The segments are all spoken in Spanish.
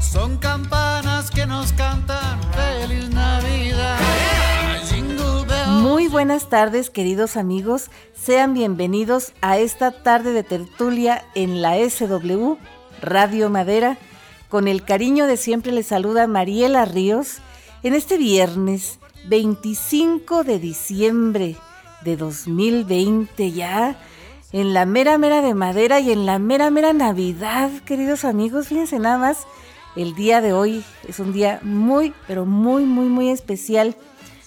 Son campanas que nos cantan feliz Navidad. Muy buenas tardes, queridos amigos. Sean bienvenidos a esta tarde de tertulia en la SW Radio Madera. Con el cariño de siempre les saluda Mariela Ríos en este viernes 25 de diciembre de 2020 ya en la mera mera de madera y en la mera mera Navidad, queridos amigos. Fíjense nada más, el día de hoy es un día muy, pero muy, muy, muy especial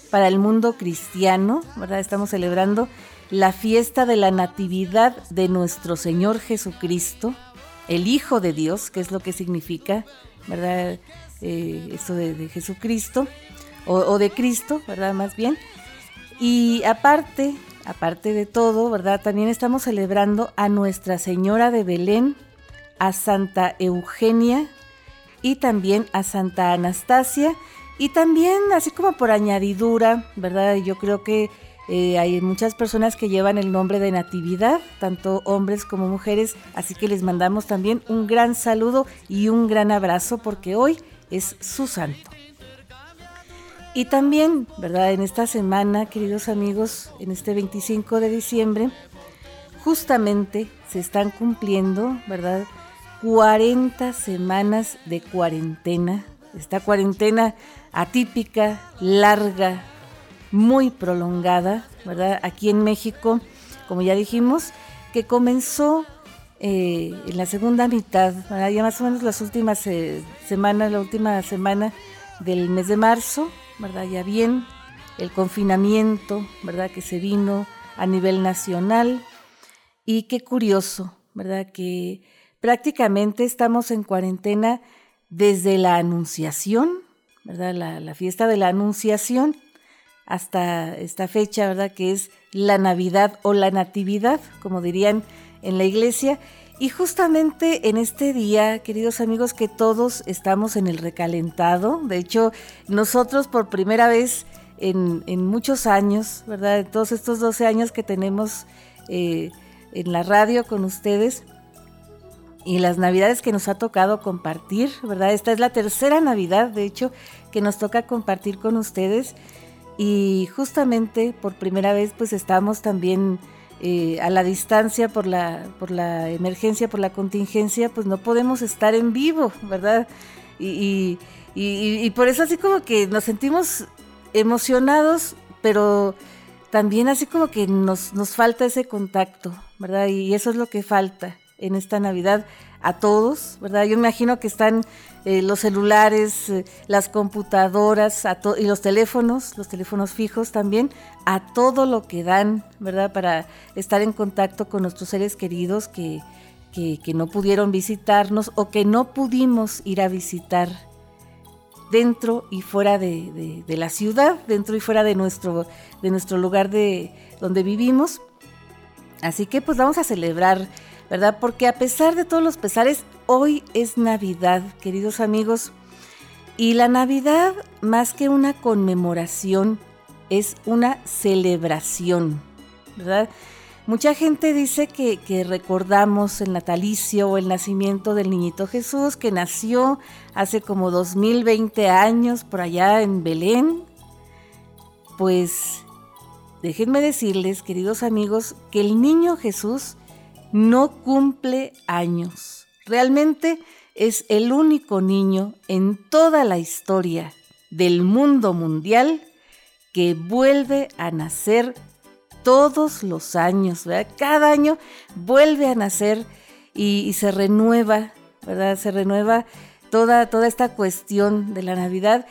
para el mundo cristiano, ¿verdad? Estamos celebrando la fiesta de la Natividad de nuestro Señor Jesucristo, el Hijo de Dios, que es lo que significa, ¿verdad? Eh, esto de, Jesucristo, o, o de Cristo, ¿verdad? Más bien. Y aparte, aparte de todo, ¿verdad? También estamos celebrando a Nuestra Señora de Belén, a Santa Eugenia y también a Santa Anastasia. Y también, así como por añadidura, ¿verdad? Yo creo que eh, hay muchas personas que llevan el nombre de Natividad, tanto hombres como mujeres, así que les mandamos también un gran saludo y un gran abrazo porque hoy es su santo. Y también, ¿verdad? En esta semana, queridos amigos, en este 25 de diciembre, justamente se están cumpliendo, ¿verdad? 40 semanas de cuarentena. Esta cuarentena atípica, larga, muy prolongada, ¿verdad? Aquí en México, como ya dijimos, que comenzó eh, en la segunda mitad, ¿verdad? ya más o menos las últimas eh, semanas, la última semana del mes de marzo, ¿verdad? Ya bien, el confinamiento, ¿verdad? Que se vino a nivel nacional. Y qué curioso, ¿verdad? Que prácticamente estamos en cuarentena desde la Anunciación, ¿verdad? La, la fiesta de la Anunciación hasta esta fecha, ¿verdad? Que es la Navidad o la Natividad, como dirían en la iglesia. Y justamente en este día, queridos amigos, que todos estamos en el recalentado, de hecho, nosotros por primera vez en, muchos años, ¿verdad? Todos estos 12 años que tenemos eh, en la radio con ustedes y las navidades que nos ha tocado compartir, ¿verdad? Esta es la tercera Navidad, de hecho, que nos toca compartir con ustedes y justamente por primera vez pues estamos también eh, a la distancia por la, por la emergencia, por la contingencia, pues no podemos estar en vivo, ¿verdad? Y, por eso así como que nos sentimos emocionados, pero también así como que nos, nos falta ese contacto, ¿verdad? Y eso es lo que falta en esta Navidad a todos, ¿verdad? Yo imagino que están eh, los celulares, eh, las computadoras y los teléfonos, los teléfonos fijos también, a todo lo que dan, ¿verdad? Para estar en contacto con nuestros seres queridos que, que, no pudieron visitarnos o que no pudimos ir a visitar dentro y fuera de, de, la ciudad, dentro y fuera de nuestro, de nuestro lugar de donde vivimos. Así que pues vamos a celebrar ¿verdad? Porque a pesar de todos los pesares, hoy es Navidad, queridos amigos. Y la Navidad, más que una conmemoración, es una celebración, ¿verdad? Mucha gente dice que, recordamos el natalicio o el nacimiento del niñito Jesús que nació hace como 2020 años por allá en Belén. Pues déjenme decirles, queridos amigos, que el niño Jesús no cumple años. Realmente es el único niño en toda la historia del mundo mundial que vuelve a nacer todos los años, Cada año vuelve a nacer y, se renueva, ¿verdad? Se renueva toda, toda esta cuestión de la Navidad.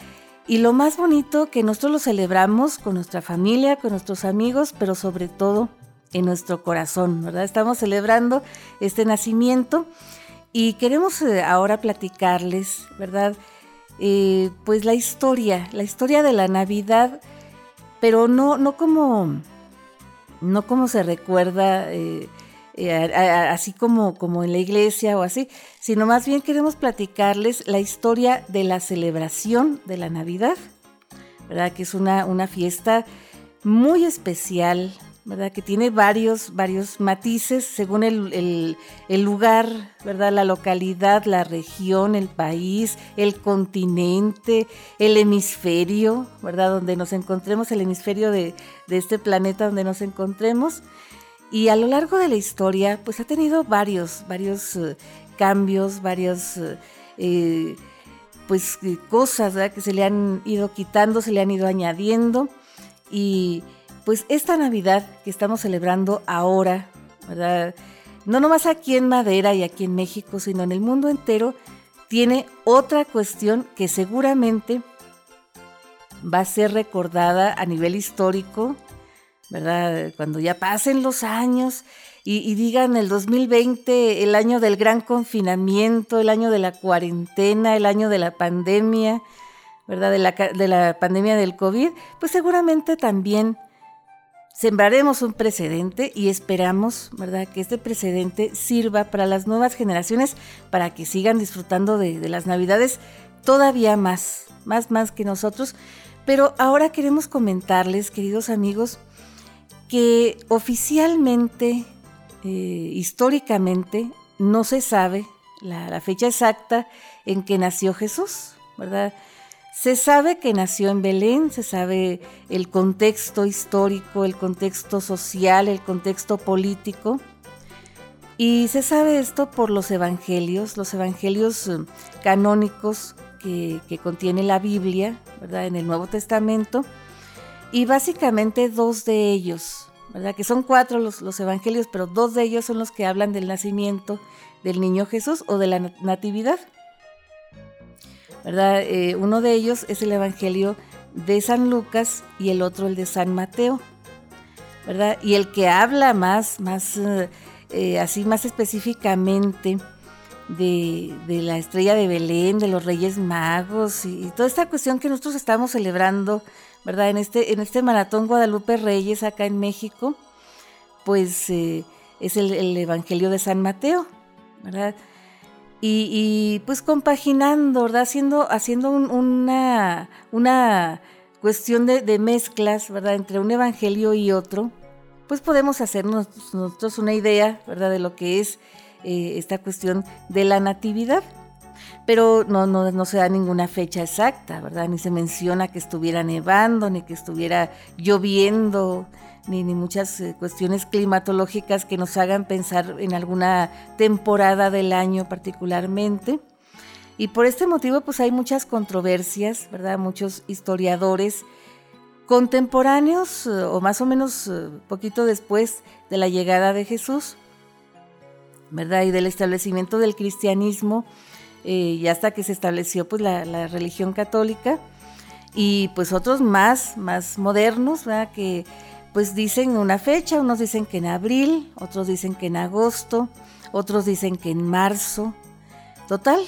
Y lo más bonito que nosotros lo celebramos con nuestra familia, con nuestros amigos, pero sobre todo en nuestro corazón, ¿verdad? Estamos celebrando este nacimiento y queremos eh, ahora platicarles, ¿verdad? Eh, pues la historia, la historia de la Navidad, pero no, no como, no como se recuerda, eh, así como, como en la iglesia o así, sino más bien queremos platicarles la historia de la celebración de la Navidad, ¿verdad? Que es una, una fiesta muy especial, ¿verdad? Que tiene varios, varios matices según el, lugar, ¿verdad? La localidad, la región, el país, el continente, el hemisferio, ¿verdad? Donde nos encontremos, el hemisferio de, este planeta donde nos encontremos. Y a lo largo de la historia, pues ha tenido varios, varios eh, cambios, varios... Eh, eh, pues cosas que se le han ido quitando, se le han ido añadiendo y pues esta Navidad que estamos celebrando ahora, ¿verdad? No nomás aquí en Madera y aquí en México, sino en el mundo entero, tiene otra cuestión que seguramente va a ser recordada a nivel histórico, ¿verdad? Cuando ya pasen los años y, digan el 2020, el año del gran confinamiento, el año de la cuarentena, el año de la pandemia, ¿verdad? De la, de la pandemia del COVID, pues seguramente también sembraremos un precedente y esperamos, ¿verdad?, que este precedente sirva para las nuevas generaciones para que sigan disfrutando de, las Navidades todavía más, más, más que nosotros. Pero ahora queremos comentarles, queridos amigos, que oficialmente, eh, históricamente, no se sabe la, la fecha exacta en que nació Jesús, ¿verdad? Se sabe que nació en Belén, se sabe el contexto histórico, el contexto social, el contexto político. Y se sabe esto por los evangelios, los evangelios eh, canónicos que, contiene la Biblia, ¿verdad? En el Nuevo Testamento. Y básicamente dos de ellos, ¿verdad? Que son cuatro los, los evangelios, pero dos de ellos son los que hablan del nacimiento del niño Jesús o de la natividad. Eh, uno de ellos es el Evangelio de San Lucas y el otro el de San Mateo, ¿verdad? Y el que habla más, más eh, eh, así más específicamente de, la estrella de Belén, de los Reyes Magos y, toda esta cuestión que nosotros estamos celebrando, ¿verdad? En este, en este maratón Guadalupe Reyes acá en México, pues es el, el Evangelio de San Mateo, ¿verdad? Y, pues compaginando, ¿verdad? Haciendo, haciendo una, una cuestión de, mezclas, ¿verdad? Entre un evangelio y otro, pues podemos hacernos nosotros una idea, ¿verdad? De lo que es eh, esta cuestión de la natividad. Pero no, no, no se da ninguna fecha exacta, ¿verdad? Ni se menciona que estuviera nevando, ni que estuviera lloviendo, ni, muchas eh, cuestiones climatológicas que nos hagan pensar en alguna temporada del año particularmente. Y por este motivo pues hay muchas controversias, ¿verdad? Muchos historiadores contemporáneos eh, o más o menos eh, poquito después de la llegada de Jesús, ¿verdad? Y del establecimiento del cristianismo y hasta que se estableció pues la, la, religión católica y pues otros más, más modernos, ¿verdad? Que pues dicen una fecha, unos dicen que en abril, otros dicen que en agosto, otros dicen que en marzo. Total,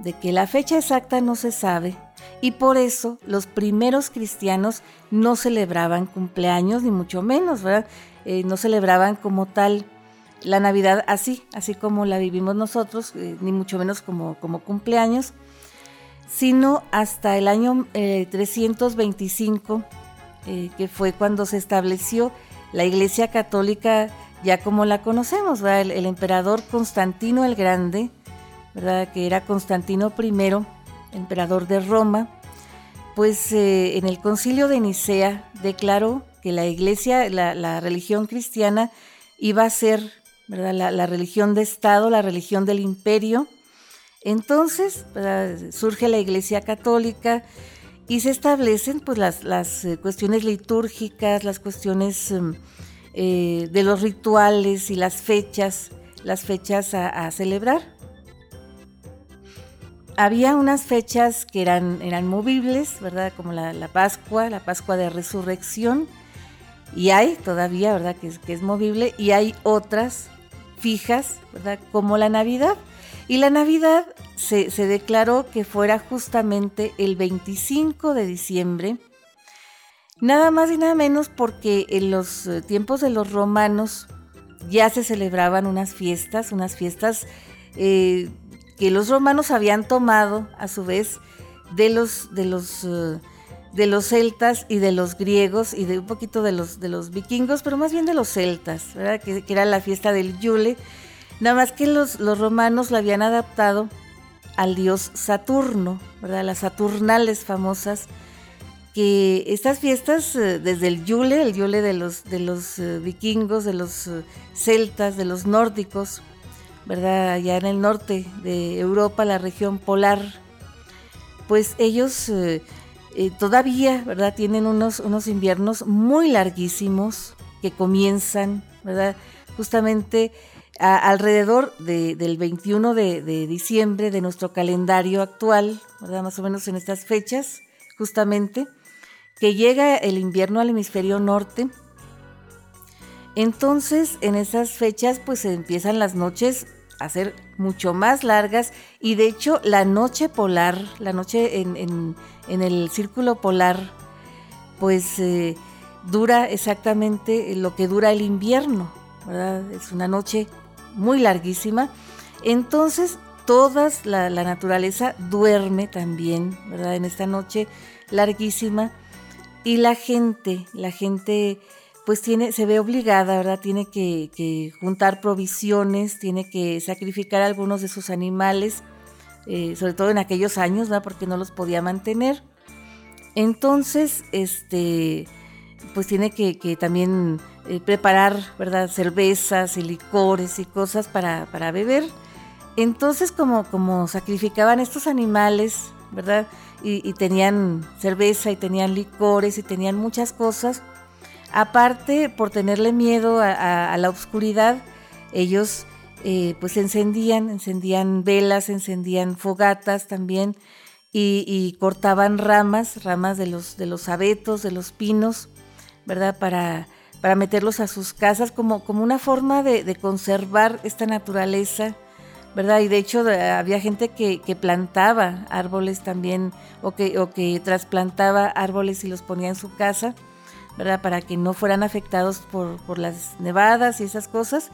de que la fecha exacta no se sabe y por eso los primeros cristianos no celebraban cumpleaños, ni mucho menos, ¿verdad? Eh, no celebraban como tal la Navidad así, así como la vivimos nosotros, eh, ni mucho menos como, como cumpleaños, sino hasta el año 325 eh, que fue cuando se estableció la Iglesia Católica ya como la conocemos, el, emperador Constantino el Grande, ¿verdad? que era Constantino I, emperador de Roma, pues eh, en el concilio de Nicea declaró que la iglesia, la, religión cristiana, iba a ser. La, religión de Estado, la religión del imperio. Entonces surge la iglesia católica, y se establecen pues las, las eh, cuestiones litúrgicas, las cuestiones em, eh, de los rituales y las fechas, las fechas a, celebrar. Había unas fechas que eran, eran movibles, ¿verdad? Como la, Pascua, la Pascua de Resurrección, y hay todavía, ¿verdad? Que que es movible, y hay otras fijas, ¿verdad? Como la Navidad. Y la Navidad se, declaró que fuera justamente el 25 de diciembre, nada más y nada menos porque en los eh, tiempos de los romanos ya se celebraban unas fiestas, unas fiestas eh, que los romanos habían tomado a su vez de los, de los, eh, de los celtas y de los griegos y de un poquito de los, de los vikingos, pero más bien de los celtas, ¿verdad? Que, era la fiesta del Yule. Nada más que los, los romanos la habían adaptado al dios Saturno, ¿verdad? Las Saturnales famosas, que estas fiestas eh, desde el Yule, el Yule de los, de los eh, vikingos, de los eh, celtas, de los nórdicos, ¿verdad? Allá en el norte de Europa, la región polar, pues ellos todavía, ¿verdad? Tienen unos, unos inviernos muy larguísimos que comienzan, ¿verdad? Justamente alrededor del 21 de, diciembre de nuestro calendario actual, ¿verdad? Más o menos en estas fechas, justamente que llega el invierno al hemisferio norte. Entonces, en esas fechas, pues empiezan las noches a ser mucho más largas y de hecho la noche polar, la noche en, el círculo polar, pues eh, dura exactamente lo que dura el invierno, ¿verdad? Es una noche muy larguísima. Entonces, toda la, naturaleza duerme también, ¿verdad? En esta noche larguísima y la gente, la gente pues tiene, se ve obligada, ¿verdad? Tiene que, juntar provisiones, tiene que sacrificar algunos de sus animales, eh, sobre todo en aquellos años, ¿verdad? Porque no los podía mantener. Entonces, este, pues tiene que, también eh, preparar, ¿verdad? Cervezas y licores y cosas para, para beber. Entonces, como, como sacrificaban estos animales, ¿verdad? y, tenían cerveza y tenían licores y tenían muchas cosas. Aparte, por tenerle miedo a, la oscuridad, ellos eh, pues encendían, encendían velas, encendían fogatas también y, cortaban ramas, ramas de los, de los abetos, de los pinos, ¿verdad? Para, para meterlos a sus casas como, como una forma de, conservar esta naturaleza ¿verdad? Y de hecho había gente que, plantaba árboles también o que, o que trasplantaba árboles y los ponía en su casa, ¿verdad? Para que no fueran afectados por, las nevadas y esas cosas.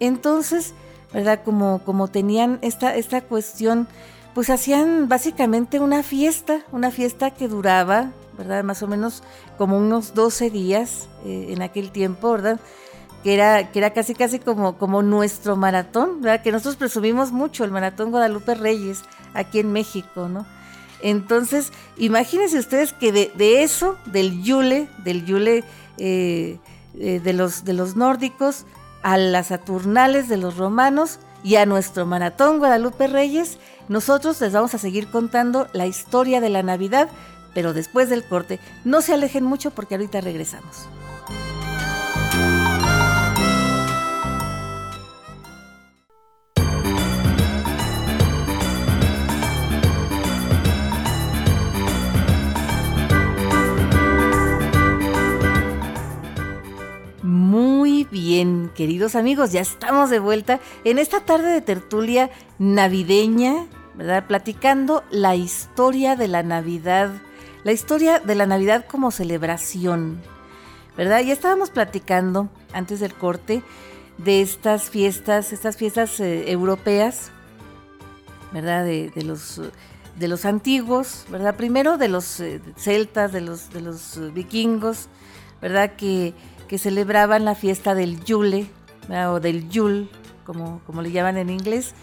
Entonces, ¿verdad? Como, como tenían esta, esta cuestión, pues hacían básicamente una fiesta, una fiesta que duraba, ¿verdad? Más o menos como unos 12 días eh, en aquel tiempo, ¿verdad? que era, que era casi casi como, como nuestro maratón, ¿verdad? Que nosotros presumimos mucho el maratón Guadalupe Reyes aquí en México, ¿no? Entonces, imagínense ustedes que de, eso, del Yule, del Yule eh, eh, de, los, de los nórdicos, a las Saturnales de los romanos y a nuestro maratón Guadalupe Reyes, nosotros les vamos a seguir contando la historia de la Navidad, pero después del corte. No se alejen mucho porque ahorita regresamos. bien, queridos amigos, ya estamos de vuelta en esta tarde de tertulia navideña, ¿verdad? Platicando la historia de la Navidad, la historia de la Navidad como celebración, ¿verdad? Ya estábamos platicando antes del corte de estas fiestas, estas fiestas eh, europeas, ¿verdad? De, los de los antiguos, ¿verdad? Primero de los eh, celtas, de los, de los vikingos, ¿verdad? Que celebraban la fiesta del Yule, o del Yul, como, como le llaman en inglés,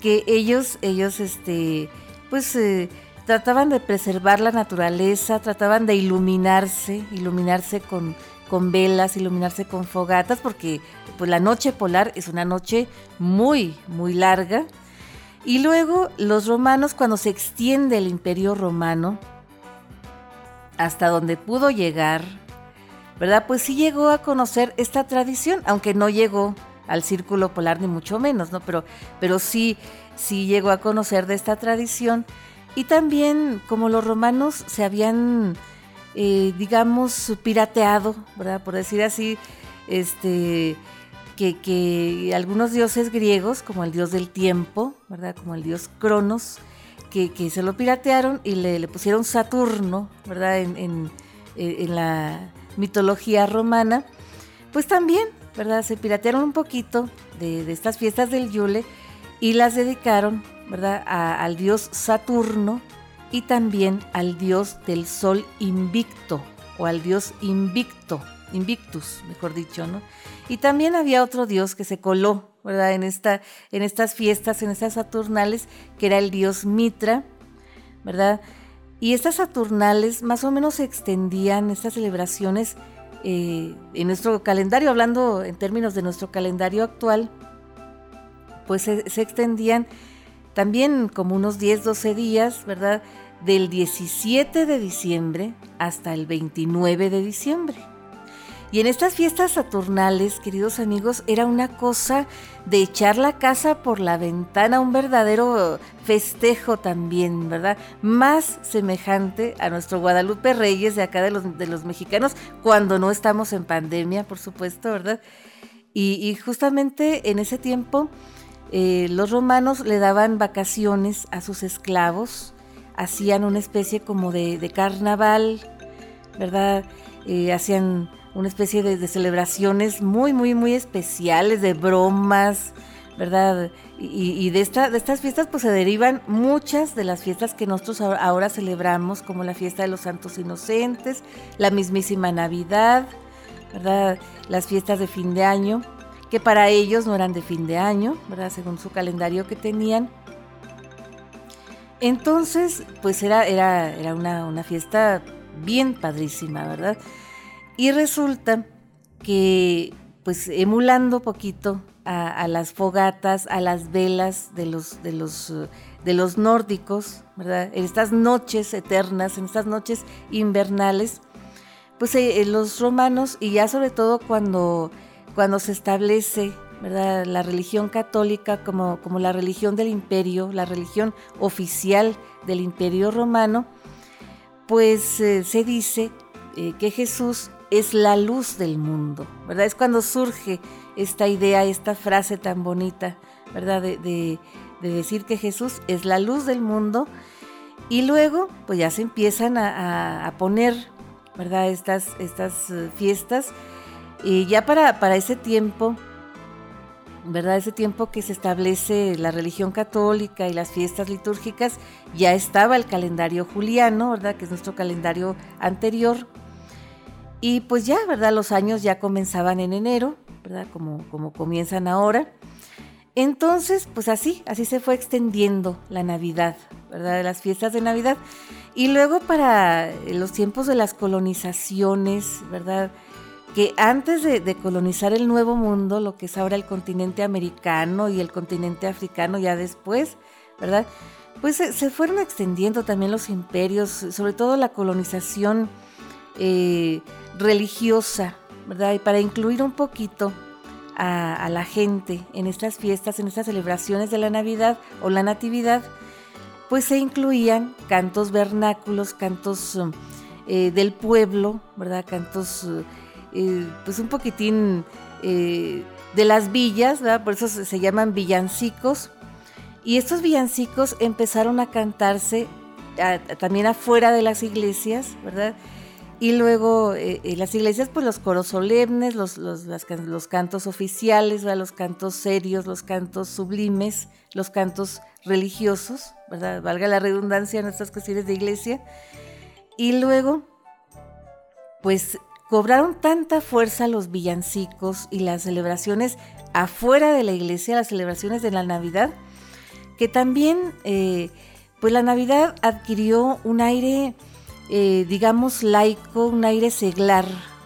que ellos, ellos, este, pues, eh, trataban de preservar la naturaleza, trataban de iluminarse, iluminarse con, con velas, iluminarse con fogatas, porque pues, la noche polar es una noche muy, muy larga. Y luego los romanos, cuando se extiende el imperio romano, hasta donde pudo llegar, ¿verdad? Pues sí llegó a conocer esta tradición, aunque no llegó al círculo polar ni mucho menos, ¿no? Pero, pero sí, sí llegó a conocer de esta tradición. Y también como los romanos se habían, eh, digamos, pirateado, ¿verdad? Por decir así, este, que, algunos dioses griegos, como el dios del tiempo, ¿verdad? Como el dios Cronos, que, se lo piratearon y le, pusieron Saturno, ¿verdad? En, en, en la mitología romana, pues también, ¿verdad? Se piratearon un poquito de, estas fiestas del Yule y las dedicaron, ¿verdad? al dios Saturno y también al dios del sol invicto o al dios invicto, invictus, mejor dicho, ¿no? Y también había otro dios que se coló, ¿verdad? En, esta, en estas fiestas, en estas saturnales, que era el dios Mitra, ¿verdad? Y estas saturnales más o menos se extendían, estas celebraciones, eh, en nuestro calendario, hablando en términos de nuestro calendario actual, pues se, se extendían también como unos 10, 12 días, ¿verdad? Del 17 de diciembre hasta el 29 de diciembre. Y en estas fiestas saturnales, queridos amigos, era una cosa de echar la casa por la ventana, un verdadero festejo también, ¿verdad? Más semejante a nuestro Guadalupe Reyes de acá de los, de los mexicanos, cuando no estamos en pandemia, por supuesto, ¿verdad? Y, justamente en ese tiempo eh, los romanos le daban vacaciones a sus esclavos, hacían una especie como de, carnaval, ¿verdad? Eh, hacían una especie de, celebraciones muy, muy, muy especiales, de bromas, ¿verdad? Y, de, esta, de estas fiestas pues se derivan muchas de las fiestas que nosotros ahora celebramos, como la fiesta de los santos inocentes, la mismísima Navidad, ¿verdad? Las fiestas de fin de año, que para ellos no eran de fin de año, ¿verdad? Según su calendario que tenían. Entonces, pues era, era, era una, una fiesta bien padrísima, ¿verdad? Y resulta que, pues emulando poquito a, las fogatas, a las velas de los, de los, de los nórdicos, ¿verdad? En estas noches eternas, en estas noches invernales, pues eh, eh, los romanos, y ya sobre todo cuando, cuando se establece la religión católica como, la religión del imperio, la religión oficial del imperio romano, pues eh, se dice que Jesús es la luz del mundo. Es cuando surge esta idea, esta frase tan bonita. De, decir que Jesús es la luz del mundo y luego pues ya se empiezan a, poner, estas eh, fiestas y ya para, para ese tiempo, ¿verdad? Ese tiempo que se establece la religión católica y las fiestas litúrgicas, ya estaba el calendario juliano, ¿verdad? Que es nuestro calendario anterior y pues ya, ¿verdad? Los años ya comenzaban en enero, ¿verdad? Como, como comienzan ahora. Entonces, pues así, así se fue extendiendo la Navidad, ¿verdad? Las fiestas de Navidad. Y luego para los tiempos de las colonizaciones, ¿verdad? Que antes de, colonizar el Nuevo Mundo, lo que es ahora el continente americano y el continente africano ya después, ¿verdad? Pues se, fueron extendiendo también los imperios, sobre todo la colonización eh, religiosa, ¿verdad? Y para incluir un poquito a, la gente en estas fiestas, en estas celebraciones de la Navidad o la Natividad, pues se incluían cantos vernáculos, cantos eh, del pueblo, ¿verdad? Cantos, eh, pues un poquitín eh, de las villas, ¿verdad? Por eso se, llaman villancicos. Y estos villancicos empezaron a cantarse también afuera de las iglesias, ¿verdad? Y luego eh, eh, las iglesias, pues los coros solemnes, los, los, los cantos oficiales, los cantos serios, los cantos sublimes, los cantos religiosos, ¿verdad? valga la redundancia en estas cuestiones de iglesia. Y luego, pues cobraron tanta fuerza los villancicos y las celebraciones afuera de la iglesia, las celebraciones de la Navidad, que también, eh, pues la Navidad adquirió un aire eh, digamos, laico, un aire seglar,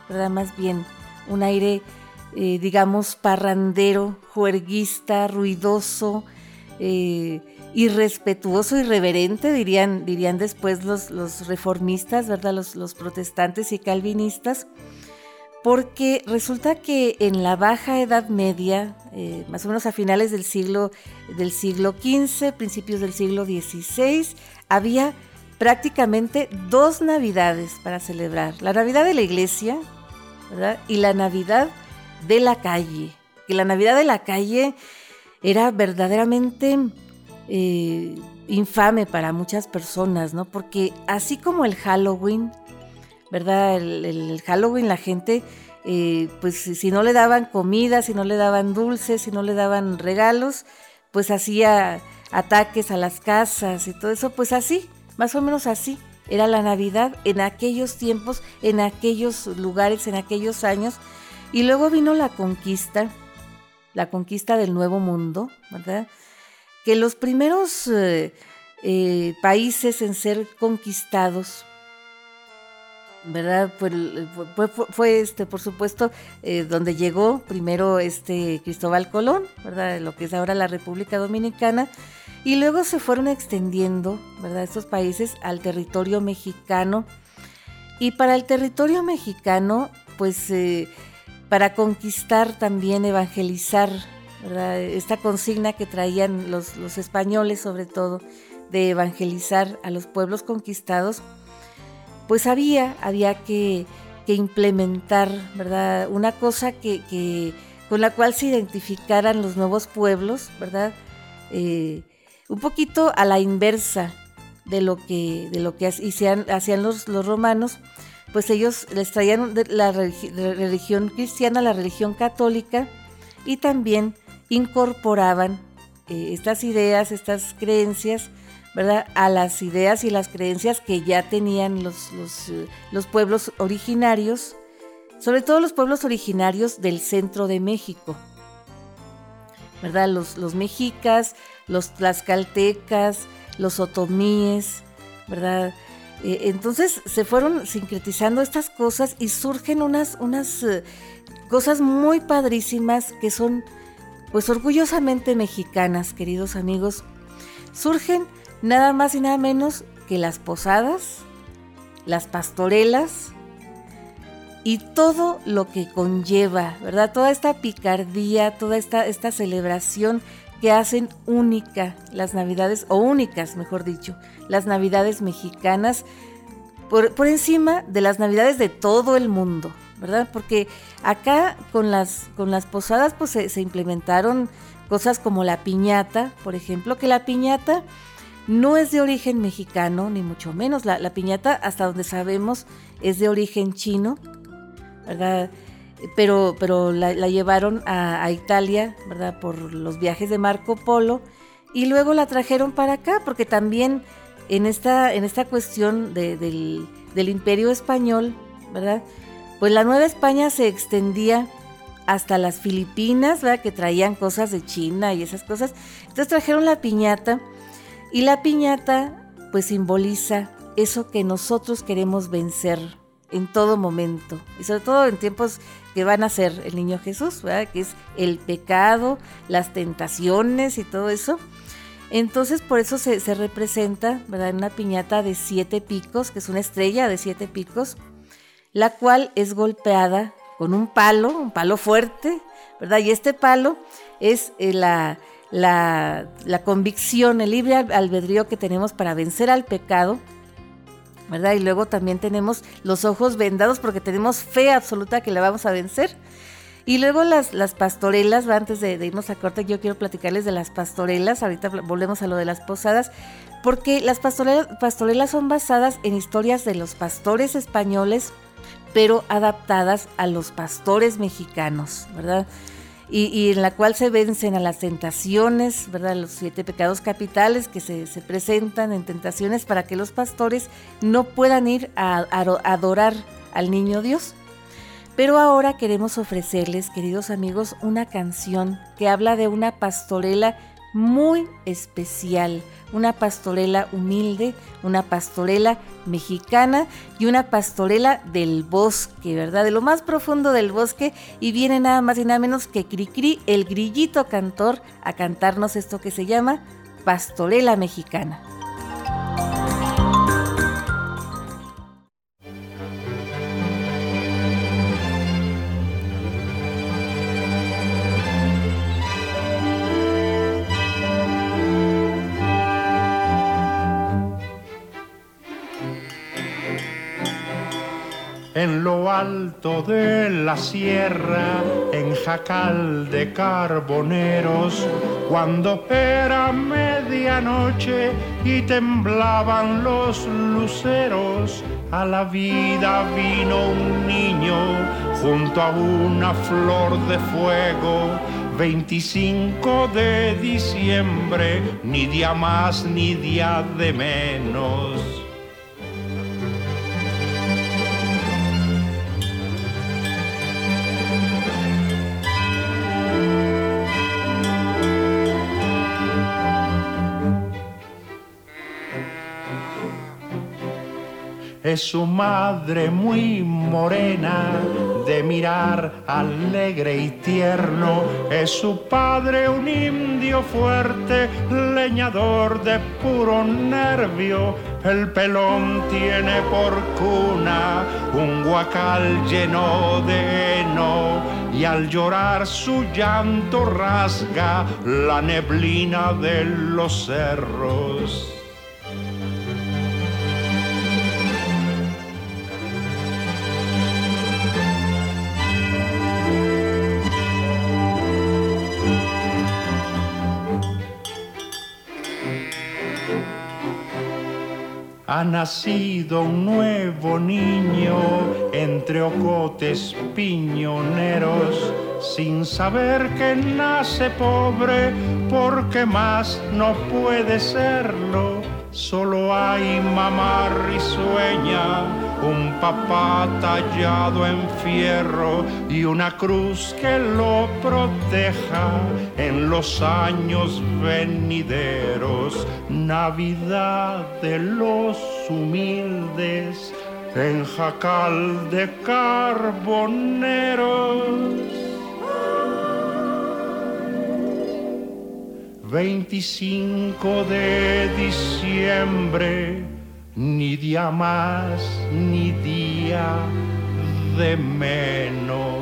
¿verdad? Más bien, un aire, eh, digamos, parrandero, juerguista, ruidoso, irrespetuoso, irreverente, dirían, dirían después los, los reformistas, ¿verdad? Los, los, protestantes y calvinistas, porque resulta que en la baja Edad Media, más o menos a finales del siglo, del siglo XV, principios del siglo XVI, había prácticamente dos navidades para celebrar. La Navidad de la iglesia y la Navidad de la calle. Que la Navidad de la calle era verdaderamente eh, infame para muchas personas, ¿no? Porque así como el Halloween, ¿verdad? El, Halloween la gente, eh, pues si no le daban comida, si no le daban dulces, si no le daban regalos, pues hacía ataques a las casas y todo eso, pues así, Más o menos así era la Navidad en aquellos tiempos, en aquellos lugares, en aquellos años. Y luego vino la conquista, la conquista del Nuevo Mundo, ¿verdad? Que los primeros eh, eh, países en ser conquistados, ¿verdad? Fue, este, por supuesto, eh, donde llegó primero este Cristóbal Colón, ¿verdad? Lo que es ahora la República Dominicana, y luego se fueron extendiendo, ¿verdad? Estos países al territorio mexicano. Y para el territorio mexicano, pues eh, para conquistar también, evangelizar, Esta consigna que traían los, españoles sobre todo, de evangelizar a los pueblos conquistados, pues había, había que, implementar, ¿verdad? Una cosa que, con la cual se identificaran los nuevos pueblos, ¿verdad? Eh, un poquito a la inversa de lo que, de lo que hacían, hacían los romanos, pues ellos les traían la, religión cristiana, la religión católica, y también incorporaban eh, estas ideas, estas creencias, ¿verdad? A las ideas y las creencias que ya tenían los, eh, los, pueblos originarios, sobre todo los pueblos originarios del centro de México, ¿verdad? Los, los mexicas, los tlaxcaltecas, los otomíes, ¿verdad? Eh, entonces se fueron sincretizando estas cosas y surgen unas, unas cosas muy padrísimas que son pues orgullosamente mexicanas, queridos amigos. Surgen nada más y nada menos que las posadas, las pastorelas y todo lo que conlleva, ¿verdad? Toda esta picardía, toda esta, esta celebración que hacen única las navidades, o únicas, mejor dicho, las navidades mexicanas, por, por encima de las navidades de todo el mundo, ¿verdad? Porque acá con las, con las posadas pues se, implementaron cosas como la piñata, por ejemplo, que la piñata no es de origen mexicano, ni mucho menos. La, piñata, hasta donde sabemos, es de origen chino, ¿verdad? Pero, pero la, llevaron a, Italia, ¿verdad? Por los viajes de Marco Polo. Y luego la trajeron para acá, porque también en esta, en esta cuestión del, del imperio español, ¿verdad? Pues la Nueva España se extendía hasta las Filipinas, ¿verdad? Que traían cosas de China y esas cosas. Entonces trajeron la piñata y la piñata pues simboliza eso que nosotros queremos vencer en todo momento y sobre todo en tiempos que van a ser el niño Jesús, ¿verdad? que es el pecado, las tentaciones y todo eso. Entonces por eso se, representa ¿verdad? en una piñata de siete picos, que es una estrella de siete picos, la cual es golpeada con un palo, un palo fuerte, ¿verdad? Y este palo es eh, la, la, convicción, el libre albedrío que tenemos para vencer al pecado, ¿verdad? Y luego también tenemos los ojos vendados porque tenemos fe absoluta que la vamos a vencer. Y luego las, las pastorelas, antes de, irnos a corte, yo quiero platicarles de las pastorelas, ahorita volvemos a lo de las posadas, porque las pastorelas, pastorelas son basadas en historias de los pastores españoles, pero adaptadas a los pastores mexicanos, ¿verdad? y, en la cual se vencen a las tentaciones, ¿verdad? Los siete pecados capitales que se, presentan en tentaciones para que los pastores no puedan ir a, a adorar al niño Dios. Pero ahora queremos ofrecerles, queridos amigos, una canción que habla de una pastorela muy especial, una pastorela humilde, una pastorela mexicana y una pastorela del bosque, ¿verdad? De lo más profundo del bosque y viene nada más y nada menos que Cricri, el grillito cantor, a cantarnos esto que se llama pastorela mexicana. En lo alto de la sierra, en jacal de carboneros, cuando era medianoche y temblaban los luceros, a la vida vino un niño junto a una flor de fuego 25 de diciembre, ni día más ni día de menos. Es su madre muy morena, de mirar alegre y tierno. Es su padre un indio fuerte, leñador de puro nervio. El pelón tiene por cuna un guacal lleno de heno y al llorar su llanto rasga la neblina de los cerros. Ha nacido un nuevo niño entre ocotes piñoneros, sin saber que nace pobre, porque más no puede serlo. Solo hay mamá risueña un papá tallado en fierro y una cruz que lo proteja en los años venideros. Navidad de los humildes en jacal de carboneros. 25 de diciembre ni día más ni día de menos.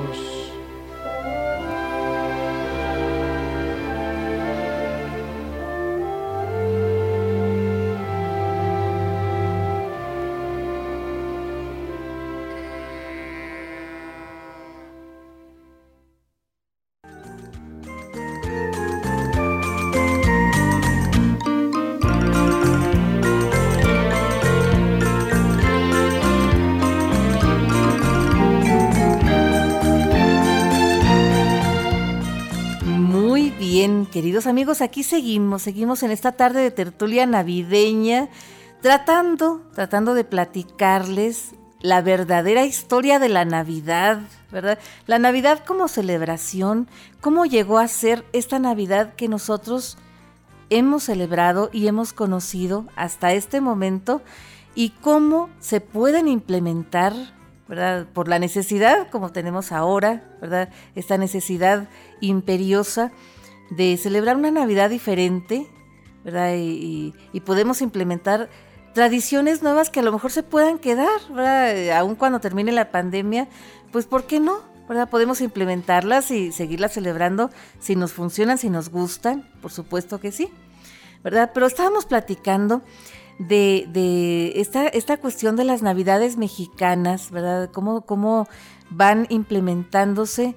Queridos amigos, aquí seguimos, seguimos en esta tarde de tertulia navideña, tratando, tratando de platicarles la verdadera historia de la Navidad, ¿verdad? La Navidad como celebración, cómo llegó a ser esta Navidad que nosotros hemos celebrado y hemos conocido hasta este momento y cómo se pueden implementar, ¿verdad? Por la necesidad como tenemos ahora, ¿verdad? Esta necesidad imperiosa de celebrar una Navidad diferente, ¿verdad? Y, podemos implementar tradiciones nuevas que a lo mejor se puedan quedar, ¿verdad? Aún cuando termine la pandemia, pues ¿por qué no? ¿verdad? Podemos implementarlas y seguirlas celebrando si nos funcionan, si nos gustan, por supuesto que sí, ¿verdad? Pero estábamos platicando de, de esta, esta cuestión de las navidades mexicanas, ¿verdad? Cómo, cómo van implementándose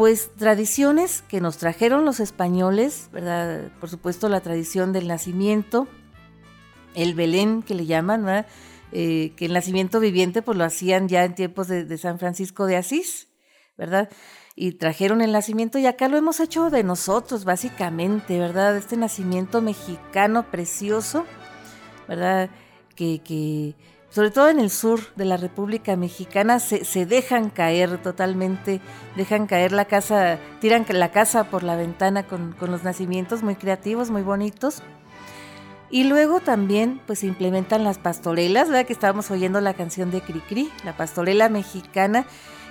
pues tradiciones que nos trajeron los españoles, ¿verdad? Por supuesto la tradición del nacimiento, el Belén que le llaman, ¿verdad? Eh, que el nacimiento viviente pues lo hacían ya en tiempos de, San Francisco de Asís, ¿verdad? Y trajeron el nacimiento y acá lo hemos hecho de nosotros, básicamente, ¿verdad? Este nacimiento mexicano precioso, ¿verdad? Que, que sobre todo en el sur de la República Mexicana, se, dejan caer totalmente, dejan caer la casa, tiran la casa por la ventana con, los nacimientos muy creativos, muy bonitos. Y luego también pues implementan las pastorelas, ¿verdad? Que estábamos oyendo la canción de Cricri, la pastorela mexicana,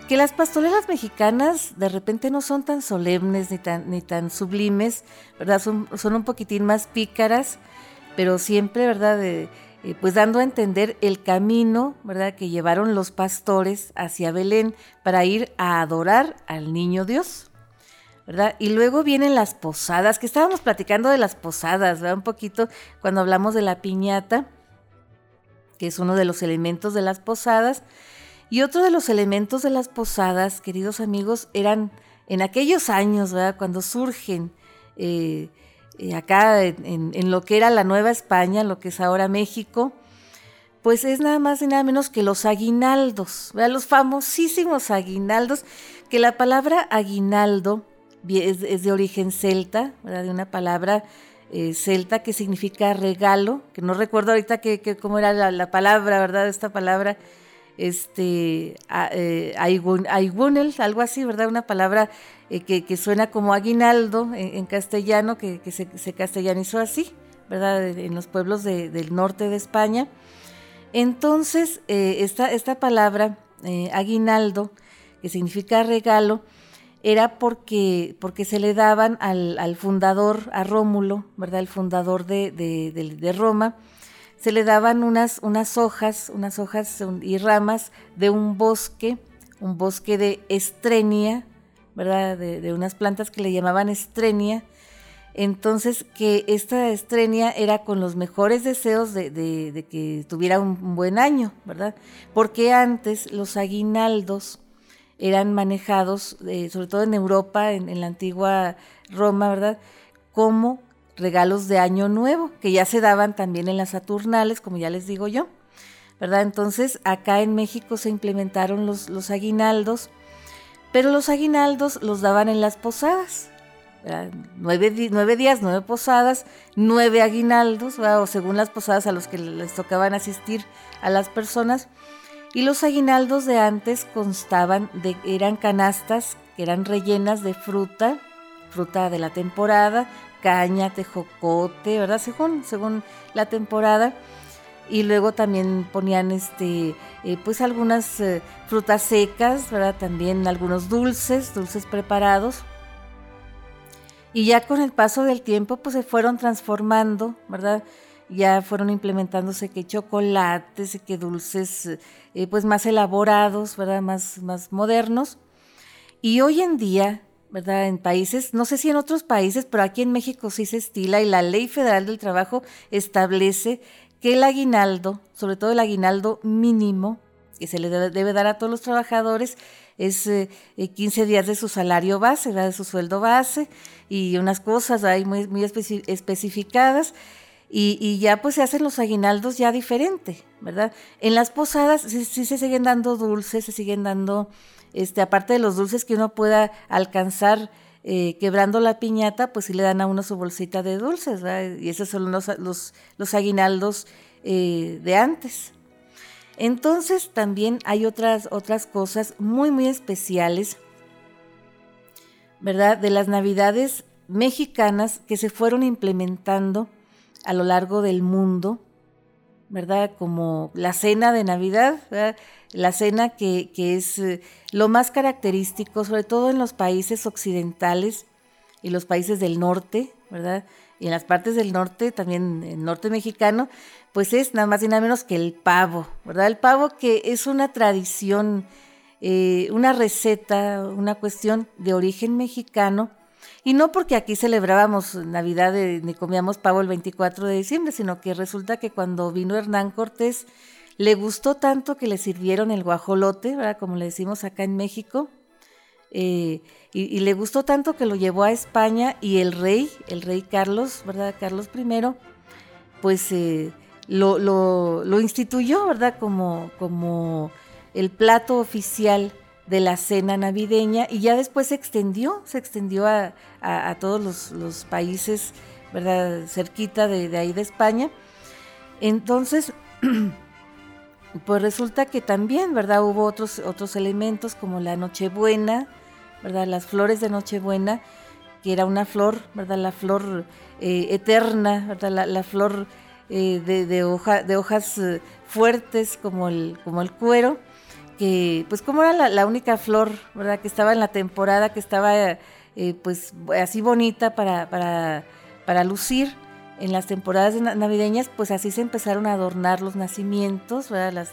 que las pastorelas mexicanas de repente no son tan solemnes ni tan, ni tan sublimes, ¿verdad? Son, un poquitín más pícaras, pero siempre, ¿verdad? Eh, pues dando a entender el camino, ¿verdad?, que llevaron los pastores hacia Belén para ir a adorar al niño Dios, ¿verdad? Y luego vienen las posadas, que estábamos platicando de las posadas, ¿verdad? Un poquito cuando hablamos de la piñata, que es uno de los elementos de las posadas. Y otro de los elementos de las posadas, queridos amigos, eran en aquellos años, ¿verdad? Cuando surgen eh, eh, acá en, lo que era la Nueva España, lo que es ahora México, pues es nada más y nada menos que los aguinaldos, los famosísimos aguinaldos, que la palabra aguinaldo es, de origen celta, ¿verdad? de una palabra eh, celta que significa regalo, que no recuerdo ahorita que, cómo era la, palabra, ¿verdad? Esta palabra, este, eh, algo así, ¿verdad? Una palabra eh, que, suena como aguinaldo en, castellano, que, se, castellanizó así, ¿verdad? En los pueblos del norte de España. Entonces, esta, esta palabra, aguinaldo, que significa regalo, era porque, porque se le daban al, fundador, a Rómulo, ¿verdad? El fundador de, Roma, se le daban unas, unas hojas, unas hojas y ramas de un bosque, un bosque de estrenia, ¿verdad? De, unas plantas que le llamaban estrenia. Entonces, que esta estrenia era con los mejores deseos de, de que tuviera un buen año, ¿verdad? Porque antes los aguinaldos, eran manejados, eh, sobre todo en Europa, en, la antigua Roma, ¿verdad? Como regalos de Año Nuevo, que ya se daban también en las Saturnales, como ya les digo yo, ¿verdad? Entonces, acá en México se implementaron los, los aguinaldos, pero los aguinaldos los daban en las posadas, Nueve, días, nueve posadas, nueve aguinaldos, o según las posadas a los que les tocaban asistir a las personas. Y los aguinaldos de antes constaban de, eran canastas que eran rellenas de fruta, fruta de la temporada, caña, tejocote, ¿verdad? Según, según la temporada. Y luego también ponían este, eh, pues algunas eh, frutas secas, ¿verdad? También algunos dulces, dulces preparados. Y ya con el paso del tiempo, pues se fueron transformando, ¿verdad? ya fueron implementándose que chocolates, que dulces eh, pues más elaborados, ¿verdad? Más, más modernos. Y hoy en día, ¿verdad? En países, no sé si en otros países, pero aquí en México sí se estila y la Ley Federal del Trabajo establece que el aguinaldo, sobre todo el aguinaldo mínimo, que se le debe, dar a todos los trabajadores, es 15 eh, días de su salario base, de su sueldo base y unas cosas ahí muy, muy especificadas y, ya pues se hacen los aguinaldos ya diferente, ¿verdad? En las posadas sí, se siguen dando dulces, se siguen dando, este, aparte de los dulces que uno pueda alcanzar eh, quebrando la piñata, pues sí le dan a uno su bolsita de dulces, ¿verdad? Y esos son los, aguinaldos eh, de antes. Entonces también hay otras, otras cosas muy, muy especiales, ¿verdad? De las navidades mexicanas que se fueron implementando a lo largo del mundo, ¿verdad? Como la cena de Navidad, la cena que, es eh, lo más característico, sobre todo en los países occidentales y los países del norte, ¿verdad? Y en las partes del norte, también el norte mexicano, pues es nada más y nada menos que el pavo, ¿verdad? El pavo que es una tradición, eh, una receta, una cuestión de origen mexicano, y no porque aquí celebrábamos Navidad ni comíamos pavo el 24 de diciembre, sino que resulta que cuando vino Hernán Cortés le gustó tanto que le sirvieron el guajolote, ¿verdad? como le decimos acá en México, eh, y, le gustó tanto que lo llevó a España y el rey, el rey Carlos, ¿verdad? Carlos I, pues eh, lo, instituyó, ¿verdad? Como, como el plato oficial de la cena navideña y ya después se extendió, se extendió a, todos los, países, ¿verdad? Cerquita de, ahí de España. Entonces, pues resulta que también, ¿verdad? Hubo otros, otros elementos como la Nochebuena, ¿verdad? Las flores de Nochebuena, que era una flor, ¿verdad? La flor eh, eterna, ¿verdad? La, flor eh, de, de hojas eh, fuertes como el, como el cuero que pues como era la, única flor, ¿verdad? Que estaba en la temporada, que estaba pues así bonita para, para, para, lucir en las temporadas navideñas, pues así se empezaron a adornar los nacimientos, ¿verdad?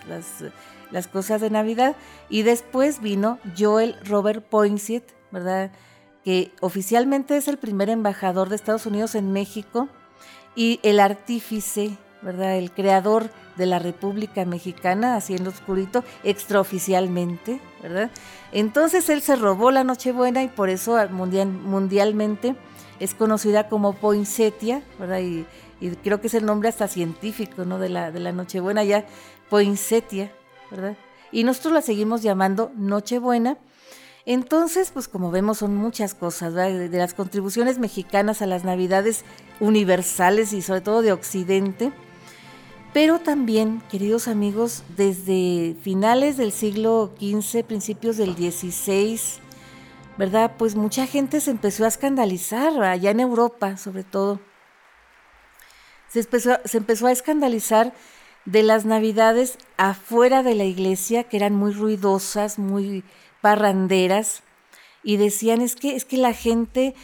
Las, cosas de Navidad. Y después vino Joel Robert Poinsett, ¿verdad? Que oficialmente es el primer embajador de Estados Unidos en México y el artífice, ¿verdad? El creador de la República Mexicana, en oscurito, extraoficialmente, ¿verdad? Entonces él se robó la Nochebuena y por eso mundial, mundialmente es conocida como poinsettia, ¿verdad? Y, creo que es el nombre hasta científico, ¿no? De la, de la Nochebuena ya, poinsettia, ¿verdad? Y nosotros la seguimos llamando Nochebuena. Entonces, pues como vemos son muchas cosas, de las contribuciones mexicanas a las navidades universales y sobre todo de Occidente, pero también, queridos amigos, desde finales del siglo XV, principios del XVI, ¿verdad? Pues mucha gente se empezó a escandalizar, allá en Europa sobre todo. Se empezó, se empezó a escandalizar de las navidades afuera de la iglesia, que eran muy ruidosas, muy parranderas, y decían es que, es que la gente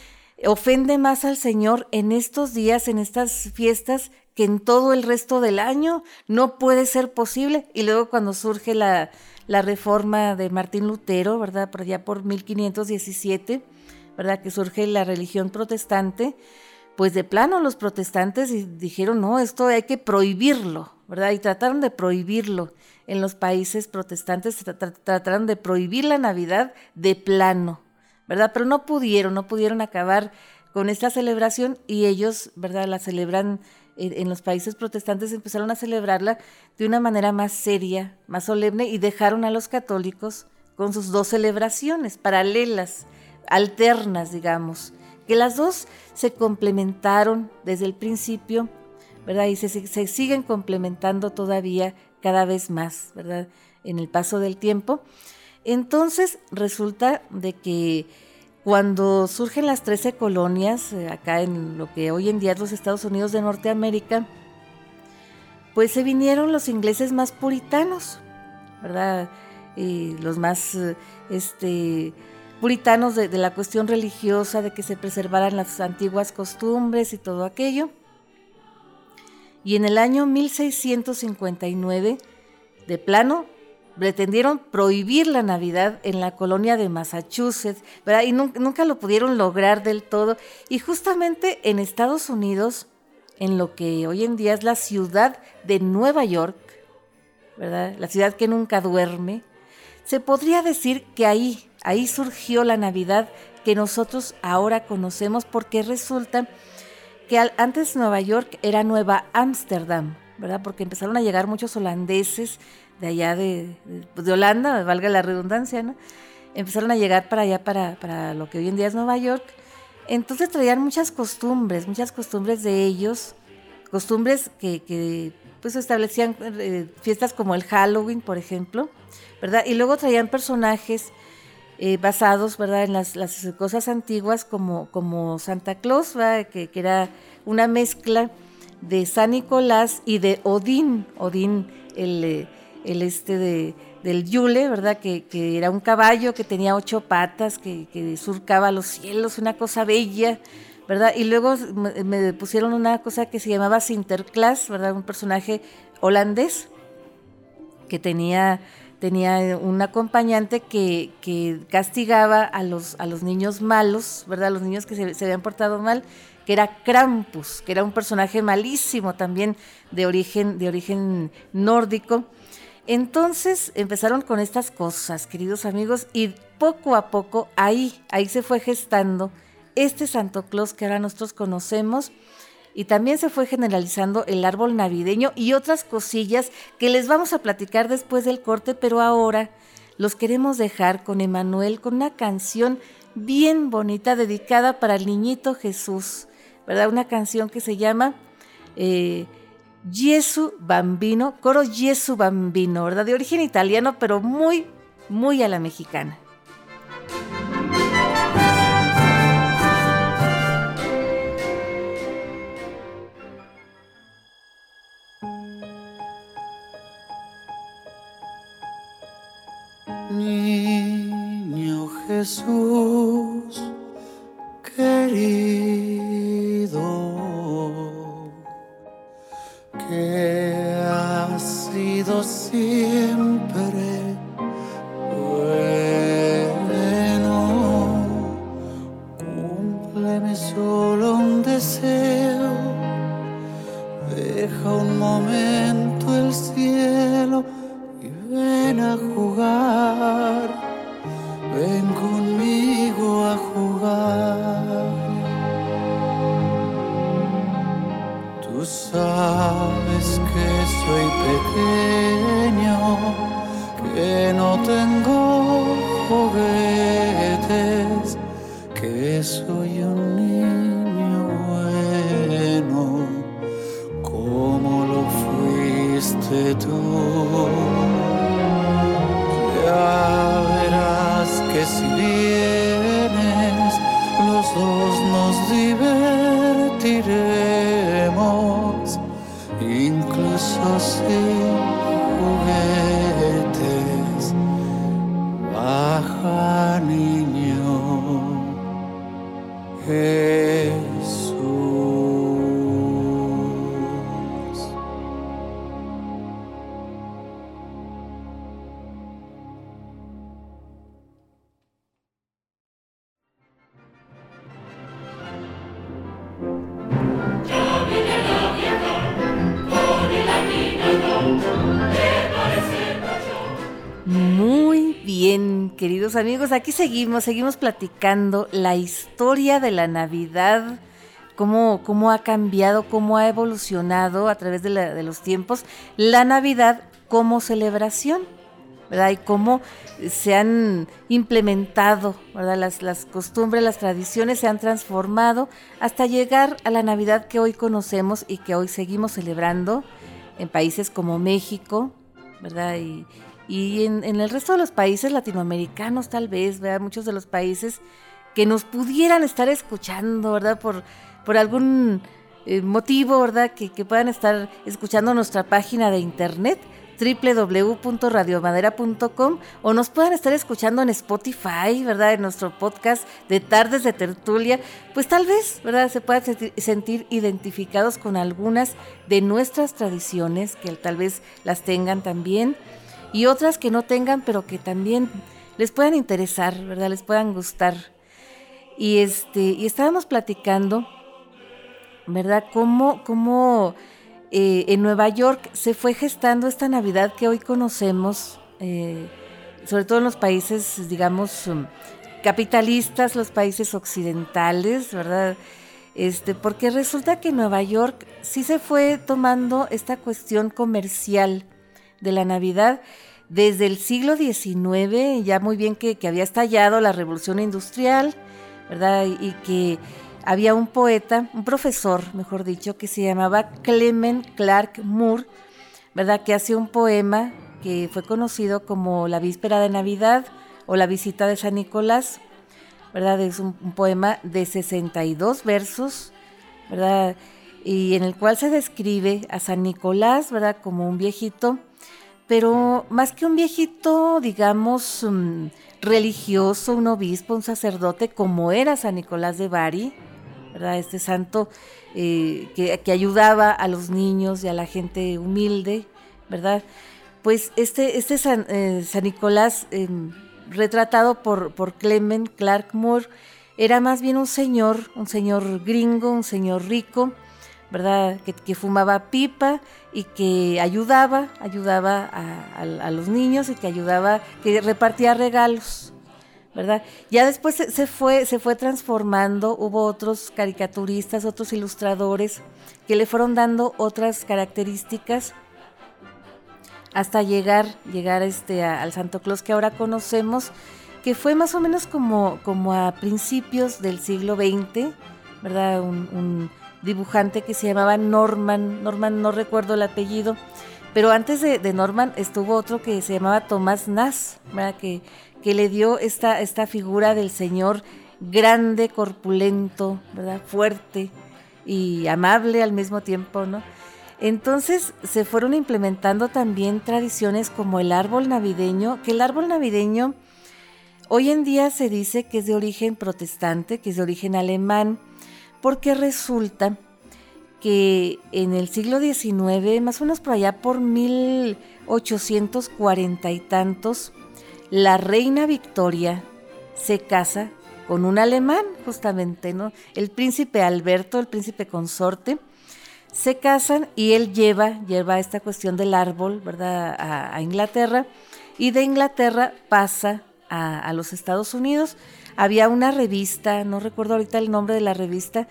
ofende más al Señor en estos días, en estas fiestas, que en todo el resto del año. No puede ser posible. Y luego cuando surge la, la reforma de Martín Lutero, ¿verdad? Por allá por 1517, ¿verdad? Que surge la religión protestante, pues de plano los protestantes dijeron, no, esto hay que prohibirlo, ¿verdad? Y trataron de prohibirlo en los países protestantes, trataron de prohibir la Navidad de plano, ¿verdad? Pero no pudieron, no pudieron acabar con esta celebración y ellos, ¿verdad? La celebran en los países protestantes empezaron a celebrarla de una manera más seria, más solemne y dejaron a los católicos con sus dos celebraciones paralelas, alternas, digamos, que las dos se complementaron desde el principio, ¿verdad? Y se, siguen complementando todavía cada vez más, ¿verdad? En el paso del tiempo. Entonces resulta de que cuando surgen las 13 colonias, eh, acá en lo que hoy en día es los Estados Unidos de Norteamérica, pues se vinieron los ingleses más puritanos, ¿verdad? Y los más eh, este, puritanos de, de, la cuestión religiosa, de que se preservaran las antiguas costumbres y todo aquello. Y en el año 1659, de plano, pretendieron prohibir la Navidad en la colonia de Massachusetts, ¿verdad? Y nunca, lo pudieron lograr del todo. Y justamente en Estados Unidos, en lo que hoy en día es la ciudad de Nueva York, ¿verdad? La ciudad que nunca duerme, se podría decir que ahí, ahí surgió la Navidad que nosotros ahora conocemos porque resulta que antes Nueva York era Nueva Ámsterdam, ¿verdad? Porque empezaron a llegar muchos holandeses de allá de, de, Holanda, valga la redundancia, ¿no? Empezaron a llegar para allá, para, para lo que hoy en día es Nueva York. Entonces traían muchas costumbres, muchas costumbres de ellos, costumbres que, que pues establecían eh, fiestas como el Halloween, por ejemplo, ¿verdad? Y luego traían personajes eh, basados, ¿verdad? En las, las, cosas antiguas como, como Santa Claus, ¿verdad? Que, que, era una mezcla de San Nicolás y de Odín, Odín el... Eh, el este de, del Yule, ¿verdad? Que, era un caballo que tenía ocho patas, que, surcaba los cielos, una cosa bella, ¿verdad? Y luego me, pusieron una cosa que se llamaba Sinterklaas, ¿verdad? Un personaje holandés que tenía, tenía un acompañante que, castigaba a los, a los niños malos, ¿verdad? A los niños que se, se habían portado mal que era Krampus, que era un personaje malísimo también de origen, de origen nórdico. Entonces empezaron con estas cosas, queridos amigos, y poco a poco ahí, ahí se fue gestando este Santo Claus que ahora nosotros conocemos y también se fue generalizando el árbol navideño y otras cosillas que les vamos a platicar después del corte, pero ahora los queremos dejar con Emanuel, con una canción bien bonita dedicada para el niñito Jesús, ¿verdad? Una canción que se llama... Eh, Gesù Bambino, coro Gesù Bambino, ¿verdad? De origen italiano, pero muy, muy a la mexicana. Niño Jesús 都 aquí seguimos, seguimos platicando la historia de la Navidad, cómo, cómo ha cambiado, cómo ha evolucionado a través de, los tiempos la Navidad como celebración, ¿verdad? Y cómo se han implementado, ¿verdad? Las, las costumbres, las tradiciones se han transformado hasta llegar a la Navidad que hoy conocemos y que hoy seguimos celebrando en países como México, ¿verdad? Y, y en, en el resto de los países latinoamericanos tal vez, ¿verdad? Muchos de los países que nos pudieran estar escuchando, ¿verdad? Por, por algún eh, motivo, ¿verdad? Que, que puedan estar escuchando nuestra página de internet www.radiomadera.com o nos puedan estar escuchando en Spotify, ¿verdad? En nuestro podcast de Tardes de Tertulia, pues tal vez, ¿verdad? Se puedan sentir, sentir identificados con algunas de nuestras tradiciones, que tal vez las tengan también, y otras que no tengan, pero que también les puedan interesar, ¿verdad? Les puedan gustar. Y este, y estábamos platicando, ¿verdad? Cómo, cómo eh, en Nueva York se fue gestando esta Navidad que hoy conocemos, eh, sobre todo en los países, digamos, um, capitalistas, los países occidentales, ¿verdad? Este, porque resulta que Nueva York sí se fue tomando esta cuestión comercial de la Navidad desde el siglo XIX, ya muy bien que, había estallado la revolución industrial, ¿verdad? Y, que había un poeta, un profesor, mejor dicho, que se llamaba Clement Clark Moore, ¿verdad? Que hacía un poema que fue conocido como La Víspera de Navidad o La Visita de San Nicolás, ¿verdad? Es un, un poema de 62 versos, ¿verdad? Y en el cual se describe a San Nicolás, ¿verdad? Como un viejito, pero más que un viejito, digamos, um, religioso, un obispo, un sacerdote, como era San Nicolás de Bari, ¿verdad? Este santo eh, que, que, ayudaba a los niños y a la gente humilde, ¿verdad? Pues este, este San, eh, Nicolás, eh, retratado por, por Clement Clark Moore, era más bien un señor, un señor gringo, un señor rico, ¿verdad? Que, fumaba pipa y que ayudaba, ayudaba a, los niños y que ayudaba, que repartía regalos, ¿verdad? Ya después se, fue, se fue transformando, hubo otros caricaturistas, otros ilustradores que le fueron dando otras características hasta llegar, llegar este, al Santo Claus que ahora conocemos, que fue más o menos como, como a principios del siglo XX, ¿verdad? Un dibujante que se llamaba Norman, Norman no recuerdo el apellido, pero antes de, Norman estuvo otro que se llamaba Tomás Nas. Que, que le dio esta, esta figura del señor grande, corpulento, ¿verdad? Fuerte y amable al mismo tiempo, ¿no? Entonces se fueron implementando también tradiciones como el árbol navideño, que el árbol navideño hoy en día se dice que es de origen protestante, que es de origen alemán, porque resulta que en el siglo XIX, más o menos por allá por 1840 y tantos, la reina Victoria se casa con un alemán, justamente, ¿no? El príncipe Alberto, el príncipe consorte, se casan y él lleva, lleva esta cuestión del árbol, ¿verdad?, a, Inglaterra, y de Inglaterra pasa a, los Estados Unidos. Había una revista, no recuerdo ahorita el nombre de la revista,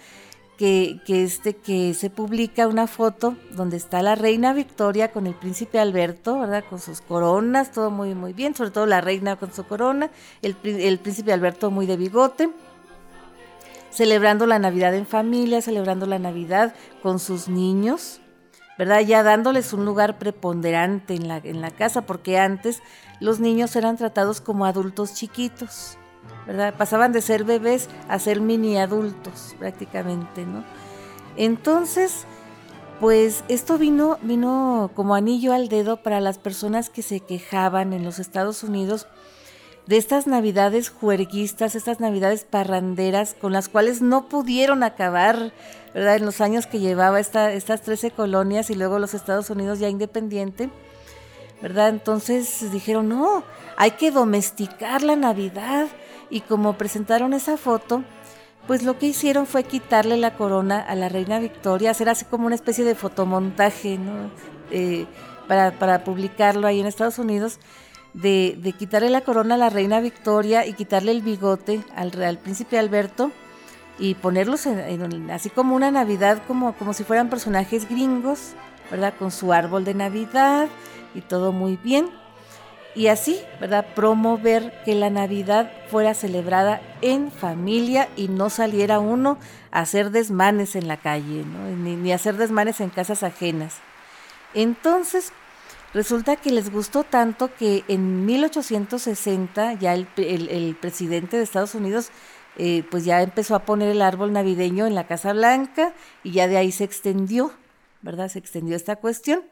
que, que, este, que se publica una foto donde está la reina Victoria con el príncipe Alberto, ¿verdad? Con sus coronas, todo muy, muy bien, sobre todo la reina con su corona, el, el príncipe Alberto muy de bigote. celebrando la Navidad en familia, celebrando la Navidad con sus niños, ¿verdad? Ya dándoles un lugar preponderante en la, en la casa, porque antes los niños eran tratados como adultos chiquitos, Pasaban de ser bebés a ser mini adultos prácticamente, ¿no? Entonces, pues esto vino, vino como anillo al dedo para las personas que se quejaban en los Estados Unidos de estas navidades juerguistas, estas navidades parranderas con las cuales no pudieron acabar, ¿verdad? En los años que llevaba esta, estas 13 colonias y luego los Estados Unidos ya independiente, ¿verdad? Entonces dijeron, no, hay que domesticar la Navidad. Y como presentaron esa foto, pues lo que hicieron fue quitarle la corona a la reina Victoria, hacer así como una especie de fotomontaje, ¿no? Eh, para, para publicarlo ahí en Estados Unidos de, quitarle la corona a la reina Victoria y quitarle el bigote al, al príncipe Alberto y ponerlos en, así como una Navidad, como, como si fueran personajes gringos, ¿verdad? Con su árbol de Navidad y todo muy bien. Y así, ¿verdad? Promover que la Navidad fuera celebrada en familia y no saliera uno a hacer desmanes en la calle, ¿no? ni, hacer desmanes en casas ajenas. Entonces, Resulta que les gustó tanto que en 1860 ya el, presidente de Estados Unidos eh, pues ya empezó a poner el árbol navideño en la Casa Blanca y ya de ahí se extendió, ¿verdad? Se extendió esta cuestión.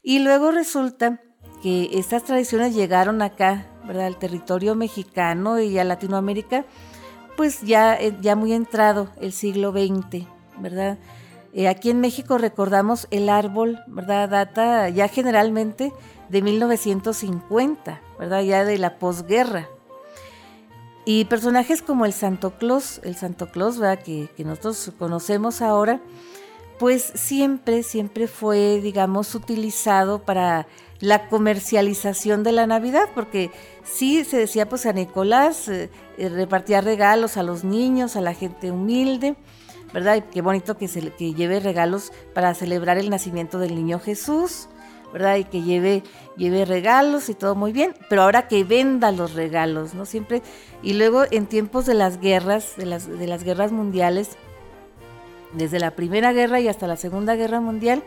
Y luego resulta que estas tradiciones llegaron acá, ¿verdad? Al territorio mexicano y a Latinoamérica, pues ya, eh, ya muy entrado el siglo XX, ¿verdad? Eh, aquí en México recordamos el árbol, ¿verdad? Data ya generalmente de 1950, ¿verdad? Ya de la posguerra. Y personajes como el Santo Claus, el Santo Claus, ¿verdad? Que, que nosotros conocemos ahora, pues siempre, siempre fue, digamos, utilizado para la comercialización de la Navidad, porque sí se decía, pues a Nicolás eh, eh, repartía regalos a los niños, a la gente humilde, ¿verdad? qué bonito que, se, que lleve regalos para celebrar el nacimiento del niño Jesús, ¿verdad? Y que lleve, lleve regalos y todo muy bien, pero ahora que venda los regalos, ¿no? Siempre, y luego en tiempos de las guerras, de las, de las guerras mundiales, desde la Primera Guerra y hasta la Segunda Guerra Mundial,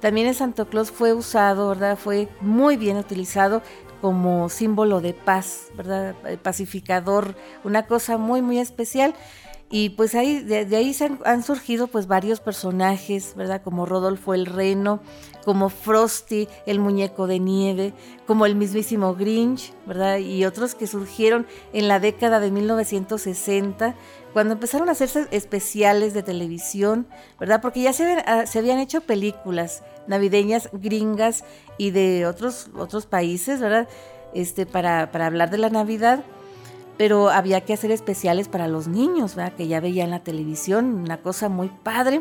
también el Santo Claus fue usado, ¿verdad? Fue muy bien utilizado como símbolo de paz, ¿verdad? Pacificador, una cosa muy, muy especial. Y pues ahí, de, ahí se han, surgido pues varios personajes, ¿verdad? Como Rodolfo el Reno, como Frosty, el muñeco de nieve, como el mismísimo Grinch, ¿verdad? Y otros que surgieron en la década de 1960, cuando empezaron a hacerse especiales de televisión, ¿verdad? Porque ya se, ah, se habían hecho películas navideñas gringas y de otros, otros países, ¿verdad? Este, para, para hablar de la Navidad pero había que hacer especiales para los niños, ¿verdad? que ya veían la televisión, una cosa muy padre.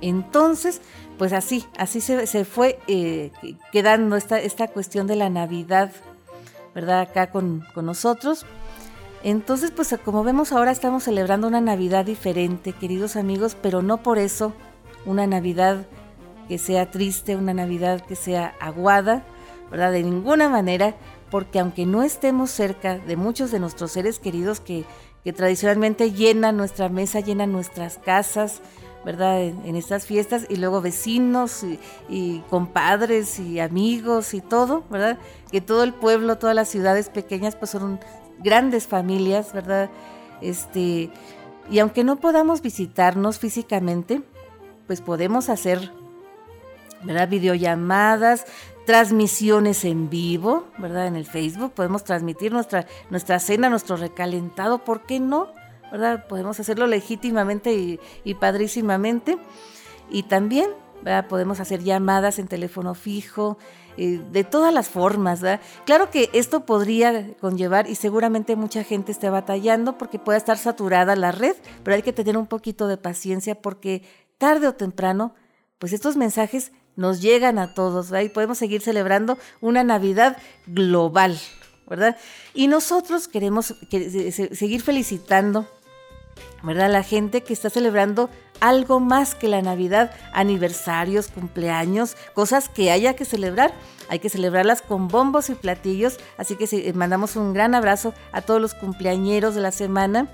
Entonces, pues así, así se, fue eh, quedando esta, esta cuestión de la Navidad, ¿verdad? Acá con, con nosotros. Entonces, pues como vemos ahora estamos celebrando una Navidad diferente, queridos amigos, pero no por eso una Navidad que sea triste, una Navidad que sea aguada, ¿verdad? De ninguna manera, porque aunque no estemos cerca de muchos de nuestros seres queridos que, tradicionalmente llenan nuestra mesa, llenan nuestras casas, ¿verdad? En, estas fiestas y luego vecinos y, compadres y amigos y todo, ¿verdad? Que todo el pueblo, todas las ciudades pequeñas pues son grandes familias, ¿verdad? Este, y aunque no podamos visitarnos físicamente, pues podemos hacer ¿verdad? videollamadas, transmisiones en vivo, ¿verdad? En el Facebook podemos transmitir nuestra, nuestra cena, nuestro recalentado, ¿por qué no? ¿Verdad? Podemos hacerlo legítimamente y, padrísimamente. Y también, ¿verdad? Podemos hacer llamadas en teléfono fijo, eh, de todas las formas, ¿verdad? Claro que esto podría conllevar, y seguramente mucha gente esté batallando porque puede estar saturada la red, pero hay que tener un poquito de paciencia porque tarde o temprano, pues estos mensajes nos llegan a todos, ¿verdad? Y podemos seguir celebrando una Navidad global, ¿verdad? Y nosotros queremos seguir felicitando, ¿verdad? La gente que está celebrando algo más que la Navidad, aniversarios, cumpleaños, cosas que haya que celebrar. Hay que celebrarlas con bombos y platillos, así que eh, mandamos un gran abrazo a todos los cumpleañeros de la semana,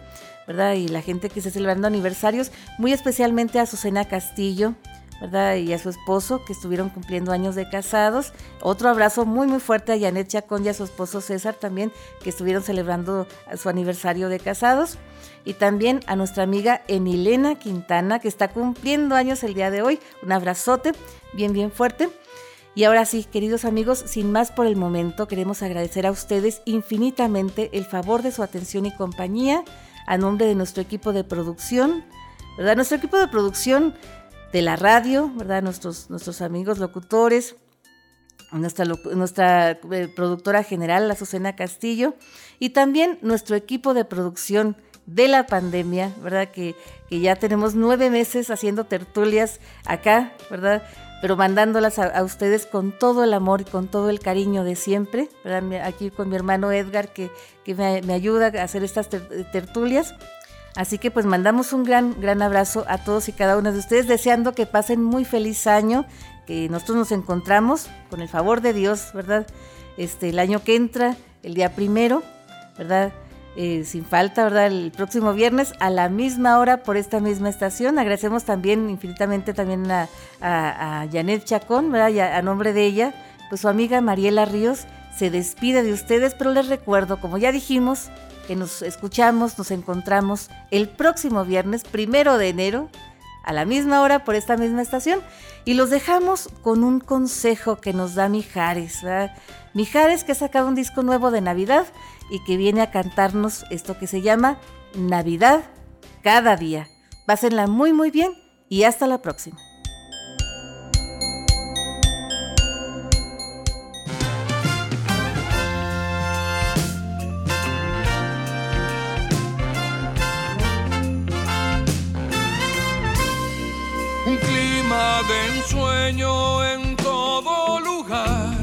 ¿verdad? Y la gente que está celebrando aniversarios, muy especialmente a Azucena Castillo, ¿verdad? Y a su esposo, que estuvieron cumpliendo años de casados. Otro abrazo muy, muy fuerte a Janet Chacón y a su esposo César también, que estuvieron celebrando su aniversario de casados. Y también a nuestra amiga Enilena Quintana, que está cumpliendo años el día de hoy. Un abrazote bien, bien fuerte. Y ahora sí, queridos amigos, sin más por el momento, queremos agradecer a ustedes infinitamente el favor de su atención y compañía a nombre de nuestro equipo de producción, ¿verdad? Nuestro equipo de producción de la radio, ¿verdad? Nuestros, nuestros amigos locutores, nuestra, nuestra eh, productora general, Azucena Castillo, y también nuestro equipo de producción de la pandemia, ¿verdad? Que, que ya tenemos nueve meses haciendo tertulias acá, ¿verdad? Pero mandándolas a, ustedes con todo el amor y con todo el cariño de siempre, ¿verdad? Aquí con mi hermano Edgar, que, que me, ayuda a hacer estas tertulias. Así que pues mandamos un gran, gran abrazo a todos y cada uno de ustedes, deseando que pasen muy feliz año, que nosotros nos encontramos con el favor de Dios, ¿verdad? Este, el año que entra, el día primero, ¿verdad? Eh, sin falta, ¿verdad? El próximo viernes a la misma hora por esta misma estación. Agradecemos también infinitamente también a, a, Janet Chacón, ¿verdad? A, a nombre de ella, pues su amiga Mariela Ríos se despide de ustedes, pero les recuerdo, como ya dijimos, que nos escuchamos, nos encontramos el próximo viernes, primero de enero, a la misma hora por esta misma estación. Y los dejamos con un consejo que nos da Mijares. Mijares que ha sacado un disco nuevo de Navidad y que viene a cantarnos esto que se llama Navidad cada día. Pásenla muy muy bien y hasta la próxima. de ensueño en todo lugar,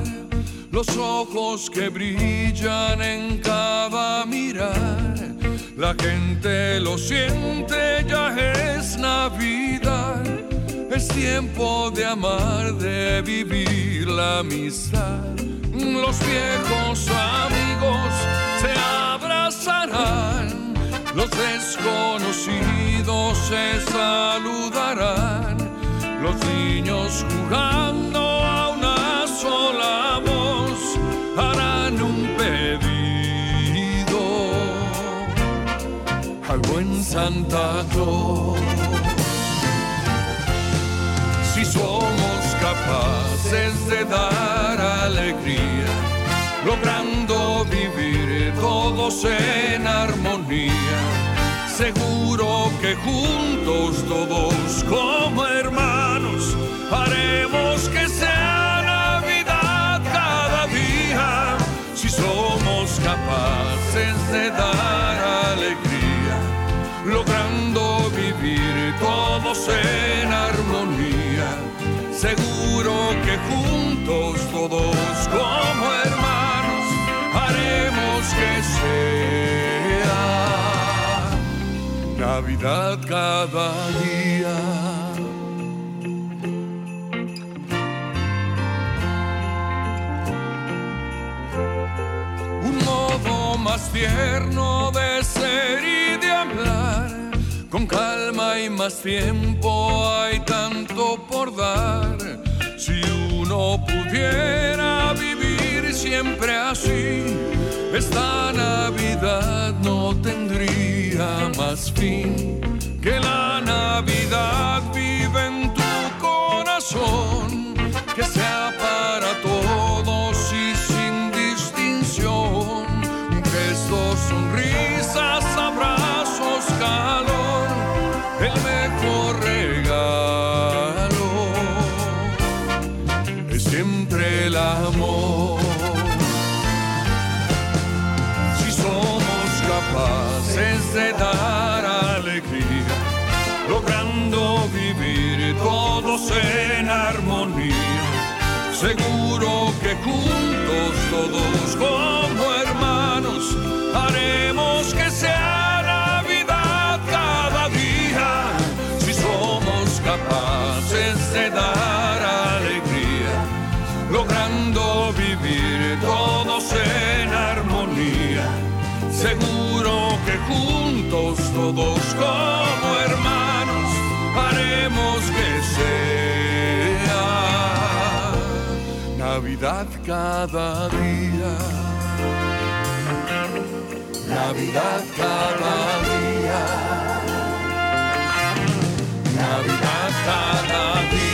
los ojos que brillan en cada mirar. La gente lo siente, ya es Navidad. Es tiempo de amar, de vivir la amistad. Los viejos amigos se abrazarán, los desconocidos se saludarán los niños jugando a una sola voz Santa Claus. Si somos capaces de dar alegría, logrando vivir todos en armonía seguro que juntos todos como hermanos haremos que sea Navidad cada día si somos capaces de dar en armonía. Seguro que juntos todos como hermanos haremos que sea Navidad cada día. Un modo más tierno de ser. Con calma y más tiempo hay tanto por dar. Si uno pudiera vivir siempre así, esta Navidad no tendría más fin, que la en armonía. Seguro que juntos todos como hermanos haremos que sea Navidad cada día. Si somos capaces de dar alegría, logrando vivir todos en armonía. Seguro que juntos todos como que sea Navidad cada día. Navidad cada día. Navidad cada día.